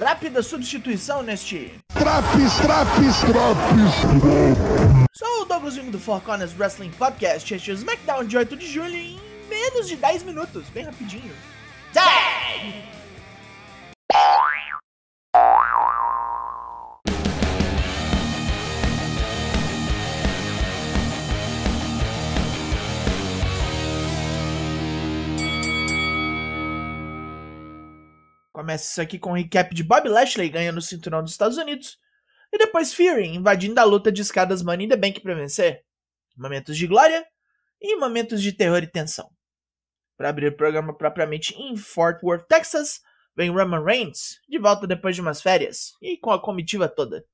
rápida substituição neste. Traps, traps, traps. Sou o Douglas do Four Corners Wrestling Podcast. Este é o SmackDown de 8 de julho em menos de 10 minutos, bem rapidinho. Tag! Começa isso aqui com um recap de Bob Lashley ganhando o cinturão dos Estados Unidos. E depois Fury invadindo a luta de escadas Money in the Bank pra vencer. Momentos de glória e momentos de terror e tensão. Para abrir o programa propriamente em Fort Worth, Texas, vem Roman Reigns, de volta depois de umas férias, e com a comitiva toda.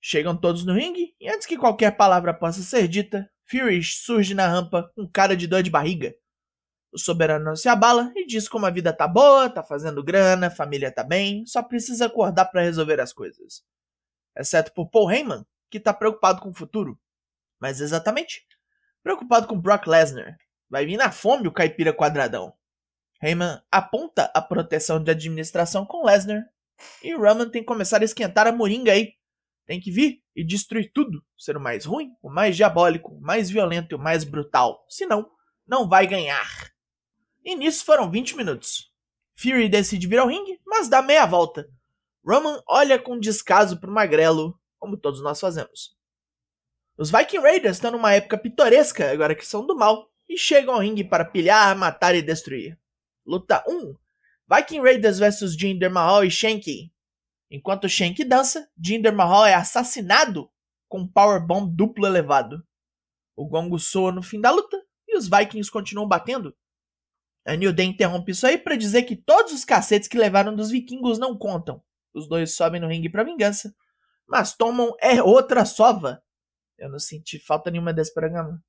Chegam todos no ringue, e antes que qualquer palavra possa ser dita, Fury surge na rampa com cara de dor de barriga. O soberano não se abala e diz como a vida tá boa, tá fazendo grana, família tá bem, só precisa acordar para resolver as coisas. Exceto por Paul Heyman, que tá preocupado com o futuro. Mas exatamente, preocupado com Brock Lesnar. Vai vir na fome o caipira quadradão. Heyman aponta a proteção de administração com Lesnar e Roman tem que começar a esquentar a moringa aí. Tem que vir e destruir tudo, ser o mais ruim, o mais diabólico, o mais violento e o mais brutal. Senão, não vai ganhar. E nisso foram 20 minutos. Fury decide vir ao ringue, mas dá meia volta. Roman olha com descaso pro magrelo, como todos nós fazemos. Os Viking Raiders estão numa época pitoresca, agora que são do mal, e chegam ao ringue para pilhar, matar e destruir. Luta 1: Viking Raiders vs Jinder Mahal e Shanky. Enquanto Shanky dança, Jinder Mahal é assassinado com um powerbomb duplo elevado. O gongo soa no fim da luta e os Vikings continuam batendo, New Day interrompe isso aí para dizer que todos os cacetes que levaram dos vikingos não contam. Os dois sobem no ringue para vingança, mas tomam é outra sova. Eu não senti falta nenhuma desse programa.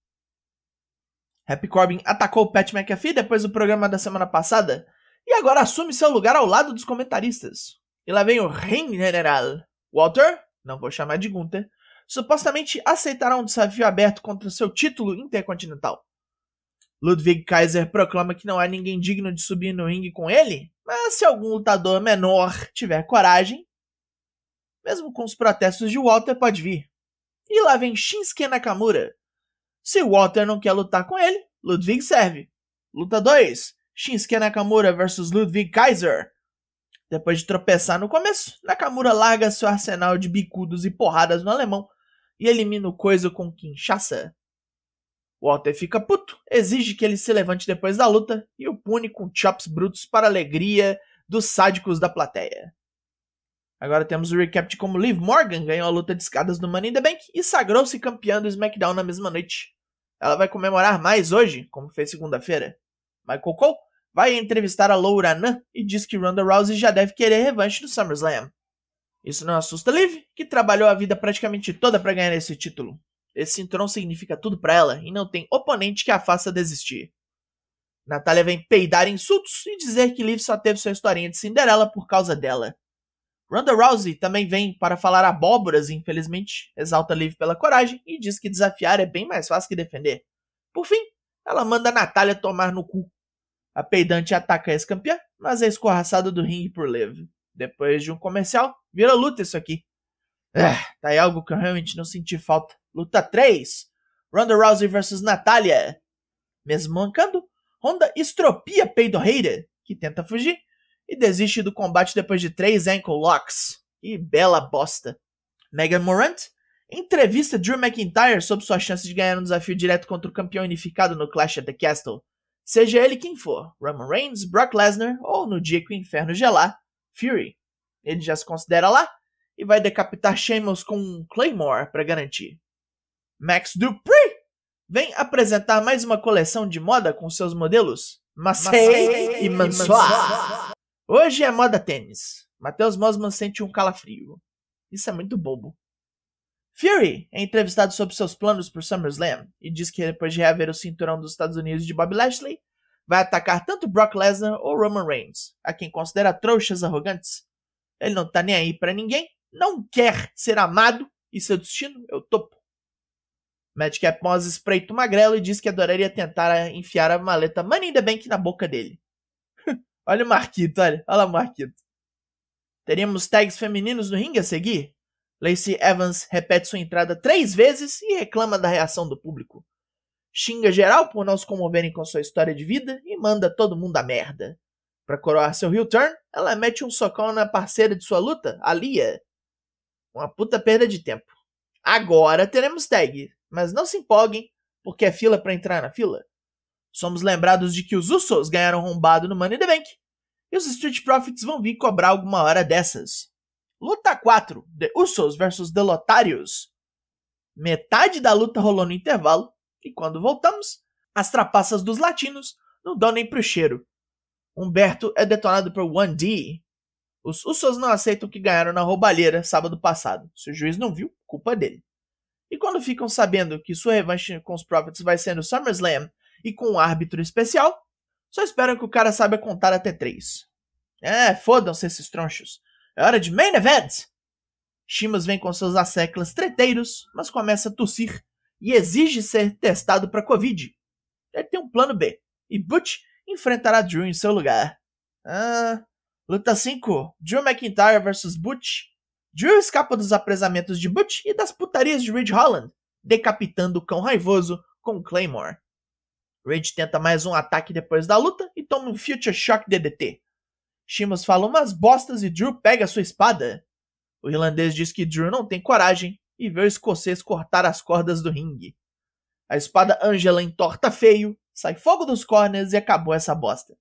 Happy Corbin atacou Pat McAfee depois do programa da semana passada e agora assume seu lugar ao lado dos comentaristas. E lá vem o Ring General. Walter, não vou chamar de Gunther, supostamente aceitará um desafio aberto contra seu título intercontinental. Ludwig Kaiser proclama que não há ninguém digno de subir no ringue com ele, mas se algum lutador menor tiver coragem, mesmo com os protestos de Walter, pode vir. E lá vem Shinsuke Nakamura. Se Walter não quer lutar com ele, Ludwig serve. Luta 2: Shinsuke Nakamura vs Ludwig Kaiser. Depois de tropeçar no começo, Nakamura larga seu arsenal de bicudos e porradas no alemão e elimina o coisa com Kinshasa. Walter fica puto, exige que ele se levante depois da luta e o pune com chops brutos para alegria dos sádicos da plateia. Agora temos o recap de como Liv Morgan ganhou a luta de escadas no Money in the Bank e sagrou-se campeã do SmackDown na mesma noite. Ela vai comemorar mais hoje, como fez segunda-feira. Michael Cole vai entrevistar a Loura Nan e diz que Ronda Rousey já deve querer revanche no SummerSlam. Isso não assusta Liv, que trabalhou a vida praticamente toda para ganhar esse título. Esse cinturão significa tudo para ela e não tem oponente que a faça desistir. Natália vem peidar insultos e dizer que Liv só teve sua historinha de Cinderela por causa dela. Ronda Rousey também vem para falar abóboras e infelizmente exalta Liv pela coragem e diz que desafiar é bem mais fácil que defender. Por fim, ela manda Natália tomar no cu. A peidante ataca a ex-campeã, mas é escorraçada do ringue por Liv. Depois de um comercial, vira luta isso aqui. Ah, tá aí algo que eu realmente não senti falta. Luta 3: Ronda Rousey vs Natália. Mesmo mancando, Ronda estropia Peido Hater, que tenta fugir, e desiste do combate depois de três ankle locks. E bela bosta. Megan Morant entrevista Drew McIntyre sobre sua chance de ganhar um desafio direto contra o campeão unificado no Clash at the Castle. Seja ele quem for, Roman Reigns, Brock Lesnar ou, no dia que o inferno gelar, Fury. Ele já se considera lá e vai decapitar Sheamus com um Claymore para garantir. Max Dupree vem apresentar mais uma coleção de moda com seus modelos Massey e Mansoir. Hoje é moda tênis. Matheus Mosman sente um calafrio. Isso é muito bobo. Fury é entrevistado sobre seus planos por SummerSlam e diz que depois de reaver o cinturão dos Estados Unidos de Bob Lashley, vai atacar tanto Brock Lesnar ou Roman Reigns, a quem considera trouxas arrogantes. Ele não tá nem aí para ninguém, não quer ser amado e seu destino é o topo. Madcap Moss espreita o magrelo e diz que adoraria tentar enfiar a maleta Money in the Bank na boca dele. olha o Marquito, olha. Olha o Marquito. Teríamos tags femininos no ringue a seguir? Lacey Evans repete sua entrada três vezes e reclama da reação do público. Xinga geral por não se comoverem com sua história de vida e manda todo mundo a merda. Para coroar seu heel turn, ela mete um socão na parceira de sua luta, a Lia. Uma puta perda de tempo. Agora teremos tag, mas não se empolguem, porque é fila para entrar na fila. Somos lembrados de que os Usos ganharam rombado no Money the Bank, e os Street Profits vão vir cobrar alguma hora dessas. Luta 4, The Usos vs The Lotarios. Metade da luta rolou no intervalo, e quando voltamos, as trapaças dos latinos não dão nem pro cheiro. Humberto é detonado por 1D. Os Usos não aceitam que ganharam na roubalheira sábado passado. Se o juiz não viu, culpa dele. E quando ficam sabendo que sua revanche com os Profits vai ser no SummerSlam e com um árbitro especial, só esperam que o cara saiba contar até três. É, fodam-se esses tronchos. É hora de main event! Shimas vem com seus asseclas treteiros, mas começa a tossir e exige ser testado para Covid. Ele tem um plano B, e Butch enfrentará Drew em seu lugar. Ah, luta 5: Drew McIntyre vs Butch. Drew escapa dos apresamentos de Butch e das putarias de Ridge Holland, decapitando o cão raivoso com Claymore. Ridge tenta mais um ataque depois da luta e toma um Future Shock DDT. Shimas fala umas bostas e Drew pega sua espada. O irlandês diz que Drew não tem coragem e vê o escocês cortar as cordas do ringue. A espada Angela entorta feio, sai fogo dos corners e acabou essa bosta.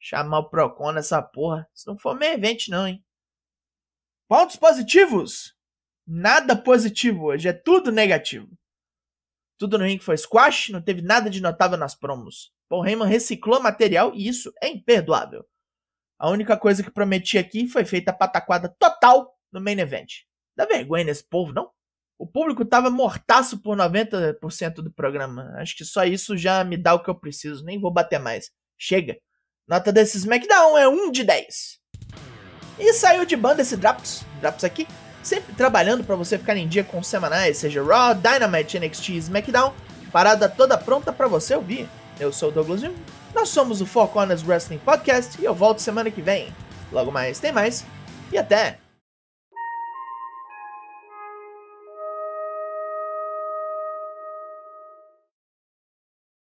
Chamar o Procon nessa porra. Se não for meio evento, não, hein? Pontos positivos? Nada positivo hoje, é tudo negativo. Tudo no ringue foi squash, não teve nada de notável nas promos. Paul Heyman reciclou material e isso é imperdoável. A única coisa que prometi aqui foi feita a pataquada total no main event. Dá vergonha nesse povo, não? O público tava mortaço por 90% do programa. Acho que só isso já me dá o que eu preciso. Nem vou bater mais. Chega. Nota desse SmackDown é 1 de 10. E saiu de banda esse Drops. Drops aqui. Sempre trabalhando para você ficar em dia com os semanais, seja Raw, Dynamite, NXT e SmackDown. Parada toda pronta para você ouvir. Eu sou o Douglas. Nós somos o Four Corners Wrestling Podcast e eu volto semana que vem. Logo mais tem mais. E até!